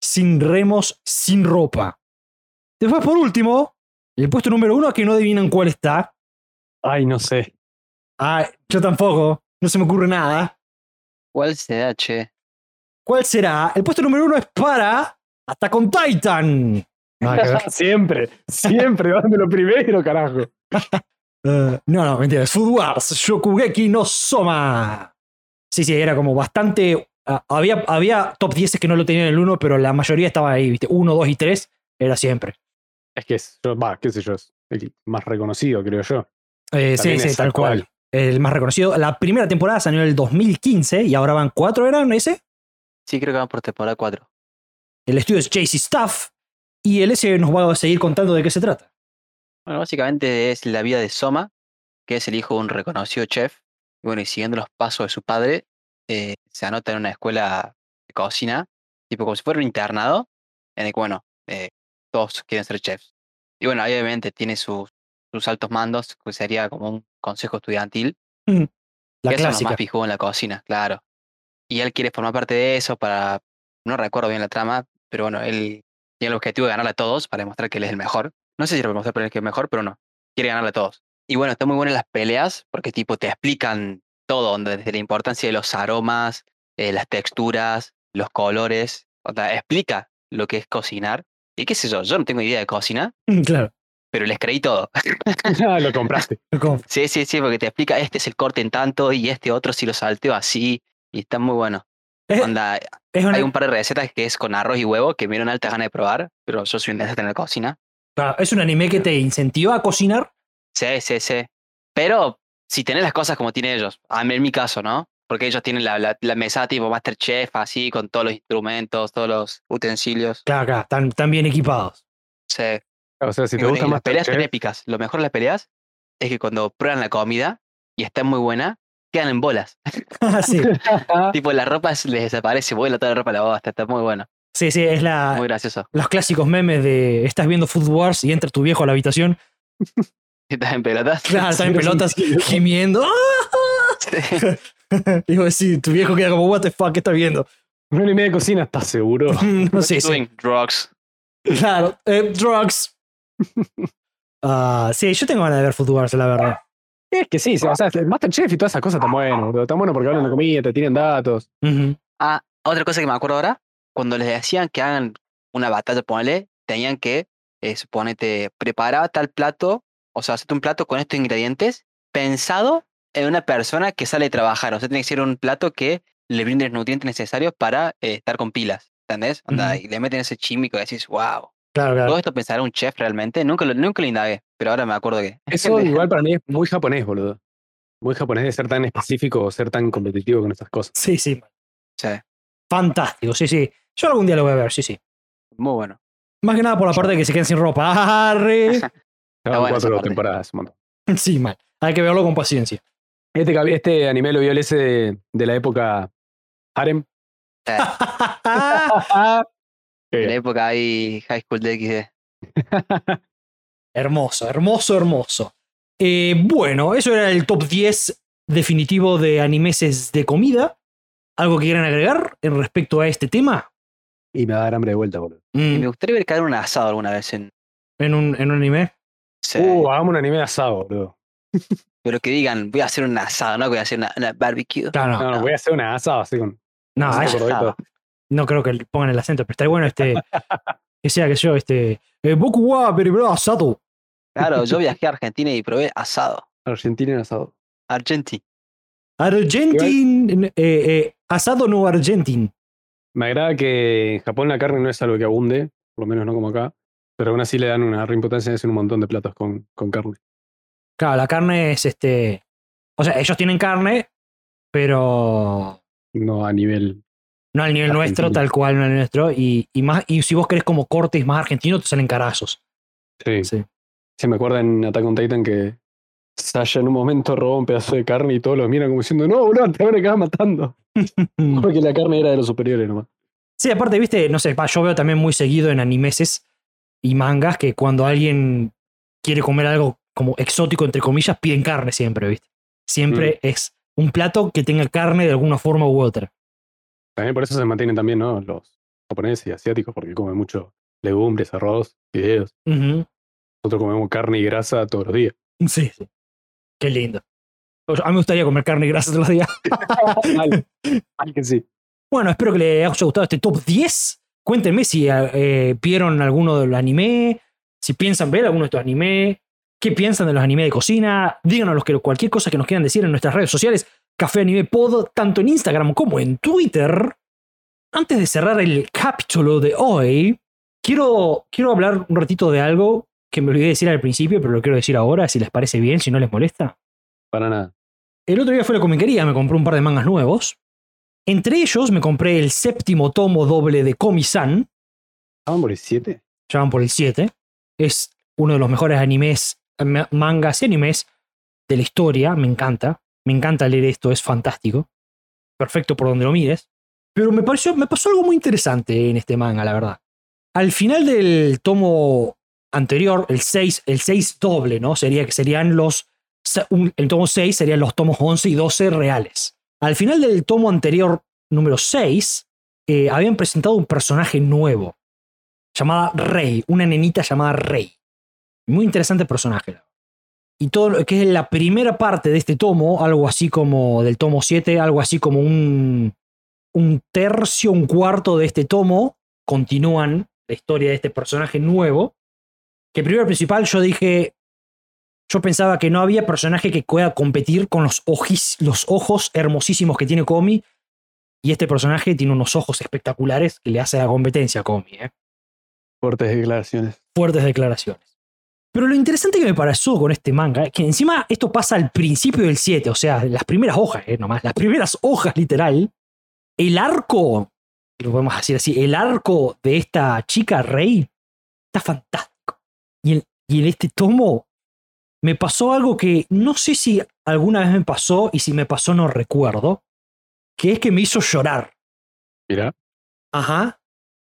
Speaker 1: sin remos, sin ropa. Después, por último, el puesto número uno, ¿a que no adivinan cuál está.
Speaker 2: Ay, no sé.
Speaker 1: Ay, ah, yo tampoco. No se me ocurre nada.
Speaker 3: ¿Cuál será, che?
Speaker 1: ¿Cuál será? El puesto número uno es para Hasta con Titan.
Speaker 2: siempre, siempre, van lo primero, carajo.
Speaker 1: Eh, no, no, mentira, Food Wars, Shokugeki no Soma. Sí, sí, era como bastante. Ah, había, había top 10 que no lo tenían el 1, pero la mayoría estaba ahí, ¿viste? 1, 2 y 3 era siempre.
Speaker 2: Es que es, va, qué sé yo, es el más reconocido, creo yo.
Speaker 1: Eh, sí, sí, tal cual el más reconocido. La primera temporada salió en el 2015 y ahora van cuatro, ¿eran ese?
Speaker 3: Sí, creo que van por temporada cuatro.
Speaker 1: El estudio es JC Staff y el S nos va a seguir contando de qué se trata.
Speaker 3: Bueno, básicamente es la vida de Soma, que es el hijo de un reconocido chef. Y bueno, y siguiendo los pasos de su padre, eh, se anota en una escuela de cocina, tipo como si fuera un internado, en el que, bueno, eh, todos quieren ser chefs. Y bueno, obviamente tiene sus sus altos mandos, que pues, sería como un consejo estudiantil. la clásica. más fijó en la cocina, claro. Y él quiere formar parte de eso para. No recuerdo bien la trama, pero bueno, él tiene el objetivo de ganarle a todos para demostrar que él es el mejor. No sé si lo demostrar que es mejor, pero no. Quiere ganarle a todos. Y bueno, está muy bueno en las peleas porque, tipo, te explican todo, desde la importancia de los aromas, eh, las texturas, los colores. O sea, explica lo que es cocinar. Y qué sé yo, yo no tengo idea de cocina.
Speaker 1: Claro
Speaker 3: pero les creí todo.
Speaker 2: Ah, lo compraste. Sí,
Speaker 3: sí, sí, porque te explica, este es el corte en tanto y este otro si lo salteo así, y está muy bueno. Hay un par de recetas que es con arroz y huevo que me dieron altas ganas de probar, pero yo soy un desastre en la cocina.
Speaker 1: Claro, es un anime que te incentiva a cocinar.
Speaker 3: Sí, sí, sí. Pero si tenés las cosas como tienen ellos, a mí en mi caso, ¿no? Porque ellos tienen la, mesa tipo master chef así, con todos los instrumentos, todos los utensilios.
Speaker 1: Claro, claro, están, están bien equipados.
Speaker 3: Sí.
Speaker 2: O sea, si te gustan Las
Speaker 3: peleas son épicas. Lo mejor de las peleas es que cuando prueban la comida y está muy buena, quedan en bolas. Ah, sí. tipo, la ropa les desaparece, vuela toda la ropa a la bosta, está muy bueno.
Speaker 1: Sí, sí, es la.
Speaker 3: Muy gracioso.
Speaker 1: Los clásicos memes de estás viendo Food Wars y entra tu viejo a la habitación.
Speaker 3: Estás en pelotas.
Speaker 1: Claro, estás en pelotas gimiendo. Digo, sí, tu viejo queda como, what the fuck, ¿qué
Speaker 2: estás
Speaker 1: viendo?
Speaker 2: Un anime de cocina,
Speaker 1: ¿estás
Speaker 2: seguro?
Speaker 1: no sé. Claro, eh, drugs. Ah, sí, yo tengo ganas de ver Food la verdad.
Speaker 2: Es que sí, o sea, Masterchef y todas esas cosas están buenas, Están bueno porque hablan de comida, te tienen datos.
Speaker 3: Ah, otra cosa que me acuerdo ahora, cuando les decían que hagan una batalla, ponele, tenían que, eh, suponete, preparar tal plato, o sea, hacerte un plato con estos ingredientes pensado en una persona que sale a trabajar. O sea, tiene que ser un plato que le brinde los nutrientes necesarios para eh, estar con pilas, ¿entendés? Anda, Y le meten ese chímico y decís, wow.
Speaker 1: Claro, claro.
Speaker 3: ¿Todo esto pensará un chef realmente? Nunca lo, indagué, pero ahora me acuerdo que.
Speaker 2: Eso igual para mí es muy japonés, boludo. Muy japonés de ser tan específico o ser tan competitivo con estas cosas.
Speaker 1: Sí, sí. Sí. Fantástico, sí, sí. Yo algún día lo voy a ver, sí, sí.
Speaker 3: Muy bueno.
Speaker 1: Más que nada por la parte de que se queden sin ropa. ¡Arre!
Speaker 2: cuatro temporadas,
Speaker 1: Sí, mal. Hay que verlo con paciencia.
Speaker 2: Este, este anime lo vio el ese de, de la época Harem. Ah,
Speaker 3: en la época hay High School DxD.
Speaker 1: hermoso, hermoso, hermoso. Eh, bueno, eso era el top 10 definitivo de animeses de comida. ¿Algo que quieran agregar en respecto a este tema?
Speaker 2: Y me va a dar hambre de vuelta, boludo.
Speaker 3: Mm. Me gustaría ver caer un asado alguna vez en.
Speaker 1: ¿En un, en un anime?
Speaker 2: Uh, hagamos un anime de asado, boludo.
Speaker 3: Pero que digan, voy a hacer un asado, no voy a hacer una, No,
Speaker 2: no, voy a hacer un asado así con. No,
Speaker 1: no, no creo que pongan el acento, pero está bueno este, que sea que yo, este, eh, Bokuwa, pero asado.
Speaker 3: Claro, yo viajé a Argentina y probé asado. Argentina
Speaker 2: asado.
Speaker 3: Argentina
Speaker 1: Argentin, eh, eh, asado no argentin.
Speaker 2: Me agrada que en Japón la carne no es algo que abunde, por lo menos no como acá, pero aún así le dan una reimpotencia y hacen un montón de platos con, con carne.
Speaker 1: Claro, la carne es este. O sea, ellos tienen carne, pero.
Speaker 2: No a nivel
Speaker 1: no al nivel nuestro, tal cual, no al nuestro. Y, más, y si vos querés como cortes más argentinos, te salen carazos.
Speaker 2: Sí. sí. Se me acuerda en Attack on Titan que Sasha en un momento robó un pedazo de carne y todos los miran como diciendo, no, no te van a acabar matando. Porque la carne era de los superiores nomás.
Speaker 1: Sí, aparte, viste, no sé, yo veo también muy seguido en animeses y mangas que cuando alguien quiere comer algo como exótico, entre comillas, piden carne siempre, viste. Siempre mm. es un plato que tenga carne de alguna forma u otra.
Speaker 2: También por eso se mantienen también, ¿no? Los japoneses y asiáticos, porque comen mucho legumbres, arroz, fideos. Nosotros comemos carne y grasa todos los días. Mm,
Speaker 1: sí, sí. Qué lindo. A mí me gustaría comer carne y grasa todos los días. sí. Bueno, espero que les haya gustado este top 10. Cuéntenme si eh, eh, vieron alguno de los anime, si piensan ver alguno de estos animes, qué piensan de los animes de cocina. Díganos los que, cualquier cosa que nos quieran decir en nuestras redes sociales. Café Anime Pod, tanto en Instagram como en Twitter. Antes de cerrar el capítulo de hoy, quiero, quiero hablar un ratito de algo que me olvidé decir al principio, pero lo quiero decir ahora, si les parece bien, si no les molesta.
Speaker 2: Para nada.
Speaker 1: El otro día fue a la comiquería, me compré un par de mangas nuevos. Entre ellos me compré el séptimo tomo doble de Komi-san.
Speaker 2: por el 7?
Speaker 1: Ya por el 7. Es uno de los mejores animes, eh, mangas y animes de la historia, me encanta. Me encanta leer esto, es fantástico. Perfecto por donde lo mires. Pero me, pareció, me pasó algo muy interesante en este manga, la verdad. Al final del tomo anterior, el 6, el doble, ¿no? Sería que serían los. el tomo 6 serían los tomos 11 y 12 reales. Al final del tomo anterior, número 6, eh, habían presentado un personaje nuevo, llamada Rey, una nenita llamada Rey. Muy interesante personaje y todo que es la primera parte de este tomo, algo así como del tomo 7, algo así como un, un tercio, un cuarto de este tomo, continúan la historia de este personaje nuevo. Que primero principal yo dije, yo pensaba que no había personaje que pueda competir con los, los ojos hermosísimos que tiene Komi. Y este personaje tiene unos ojos espectaculares que le hace la competencia a Komi. ¿eh?
Speaker 2: Fuertes declaraciones.
Speaker 1: Fuertes declaraciones. Pero lo interesante que me pareció con este manga es que encima esto pasa al principio del 7, o sea, las primeras hojas, eh, nomás, las primeras hojas literal. El arco, lo podemos decir así, el arco de esta chica rey está fantástico. Y en, y en este tomo me pasó algo que no sé si alguna vez me pasó y si me pasó no recuerdo, que es que me hizo llorar.
Speaker 2: Mira.
Speaker 1: Ajá.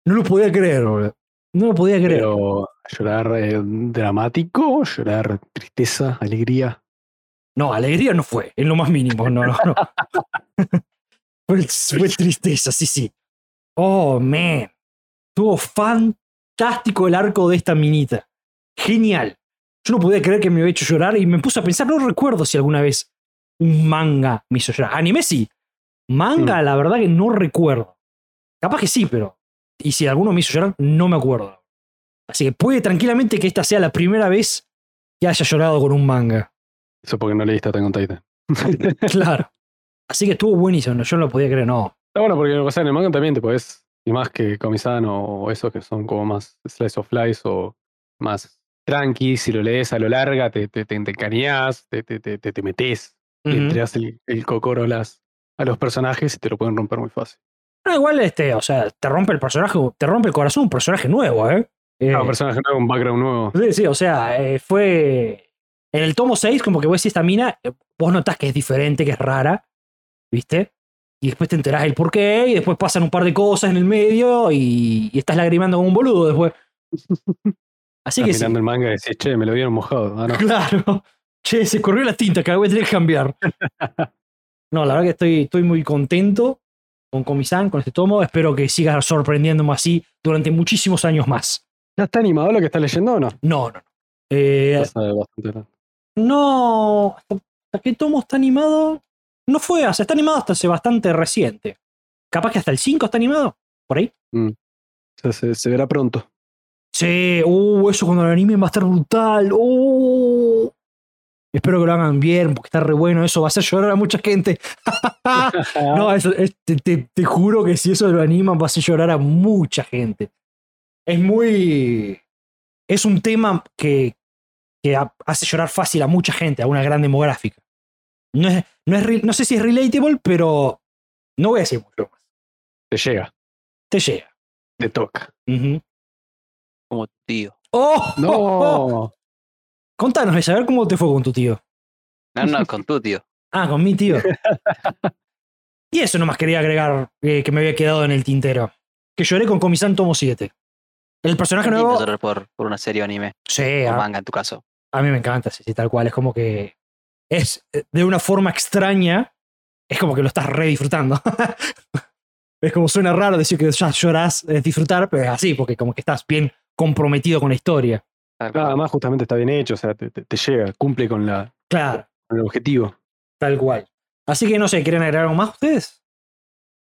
Speaker 1: No lo podía creer, No lo podía creer.
Speaker 2: ¿Llorar eh, dramático? ¿Llorar tristeza? ¿Alegría?
Speaker 1: No, alegría no fue, en lo más mínimo. No, no, no. fue, tristeza, sí, sí. Oh, man. Estuvo fantástico el arco de esta minita. Genial. Yo no podía creer que me había hecho llorar y me puse a pensar, no recuerdo si alguna vez un manga me hizo llorar. Anime sí. Manga, mm. la verdad que no recuerdo. Capaz que sí, pero. Y si alguno me hizo llorar, no me acuerdo. Así que puede tranquilamente que esta sea la primera vez que haya llorado con un manga.
Speaker 2: Eso porque no leíste a on Titan.
Speaker 1: claro. Así que estuvo buenísimo, yo no lo podía creer,
Speaker 2: no.
Speaker 1: Está
Speaker 2: bueno porque en el manga también te puedes y más que comisano o esos que son como más slice of life o más tranqui, si lo lees a lo larga, te, te, te, te, te, te, metes, uh el, el cocoro a los personajes y te lo pueden romper muy fácil.
Speaker 1: No, igual, este, o sea, te rompe el personaje, te rompe el corazón un personaje nuevo, ¿eh? un
Speaker 2: eh, personaje un background nuevo. Sí,
Speaker 1: sí, o sea, eh, fue. En el tomo 6, como que vos decís esta mina, eh, vos notas que es diferente, que es rara, ¿viste? Y después te enterás el porqué y después pasan un par de cosas en el medio y, estás lagrimando como un boludo después.
Speaker 2: Así que. Mirando el manga y decís, che, me lo vieron mojado. Ah,
Speaker 1: claro. Che, se corrió la tinta, que voy a tener que cambiar. no, la verdad que estoy, estoy muy contento con Comisan, con este tomo. Espero que siga sorprendiéndome así durante muchísimos años más.
Speaker 2: ¿Ya está animado lo que está leyendo o no?
Speaker 1: No, no. no. Eh, no, hasta qué tomo está animado. No fue, hasta está animado hasta hace bastante reciente. Capaz que hasta el 5 está animado, por ahí. Mm.
Speaker 2: se, verá pronto.
Speaker 1: Sí, uh, eso cuando lo animen va a estar brutal. Uh. Espero que lo hagan bien, porque está re bueno. Eso va a hacer llorar a mucha gente. no, eso, te, te, juro que si eso lo animan, va a hacer llorar a mucha gente. Es muy. Es un tema que, que hace llorar fácil a mucha gente, a una gran demográfica. No, es, es, no sé si es relatable, pero no voy a decir mucho más.
Speaker 2: Te llega.
Speaker 1: Te llega.
Speaker 2: Te toca.
Speaker 3: Como tío.
Speaker 1: ¡Oh! ¡No! Contanos, a ver cómo te fue con tu tío.
Speaker 3: No, no, con tu tío.
Speaker 1: ah, con mi tío. y eso nomás quería agregar eh, que me había quedado en el tintero. Que lloré con Comisán Tomo 7. El personaje nuevo.
Speaker 3: Por, por, una serie o anime.
Speaker 1: Ah. O
Speaker 3: manga en tu caso.
Speaker 1: A mí me encanta, sí, sí, tal cual. Es como que. Es eh, de una forma extraña. Es como que lo estás re disfrutando. es como suena raro decir que ya lloras disfrutar, pero es así, porque como que estás bien comprometido con la historia.
Speaker 2: Claro, además justamente está bien hecho, o sea, te, te llega, cumple con la.
Speaker 1: Claro.
Speaker 2: Con el objetivo.
Speaker 1: Tal cual. Así que no sé, ¿quieren agregar algo más ustedes?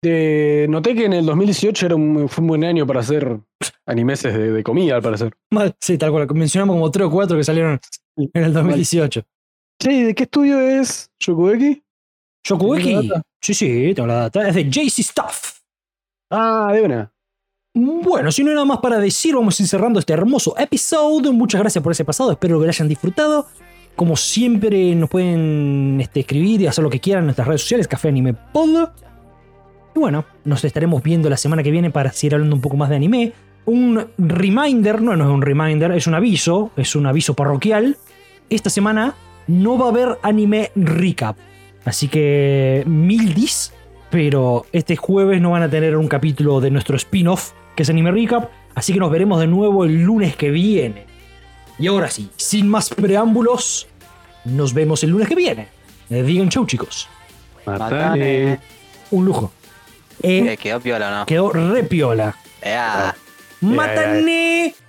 Speaker 2: Eh, noté que en el 2018 era un, fue un buen año para hacer animeses de, comida, al parecer.
Speaker 1: sí, tal cual. Mencionamos como tres o cuatro que salieron en el 2018.
Speaker 2: sí ¿de qué estudio es Shokugeki?
Speaker 1: ¿Shokugeki? Sí, sí, tengo la data. Es de JC Stuff.
Speaker 2: Ah, de una.
Speaker 1: Bueno, si no hay nada más para decir, vamos encerrando cerrando este hermoso episodio. Muchas gracias por ese pasado, espero que lo hayan disfrutado. Como siempre, nos pueden este, escribir y hacer lo que quieran en nuestras redes sociales, Café Anime Pod. Y bueno, nos estaremos viendo la semana que viene para seguir hablando un poco más de anime. Un reminder, no, no es un reminder, es un aviso, es un aviso parroquial. Esta semana no va a haber anime recap. Así que mil dis, pero este jueves no van a tener un capítulo de nuestro spin-off, que es anime recap. Así que nos veremos de nuevo el lunes que viene. Y ahora sí, sin más preámbulos, nos vemos el lunes que viene. Eh, digan chau, chicos. Un lujo.
Speaker 3: Eh, eh, quedó piola, ¿no?
Speaker 1: Quedó repiola. Yeah. Eh, Matané eh.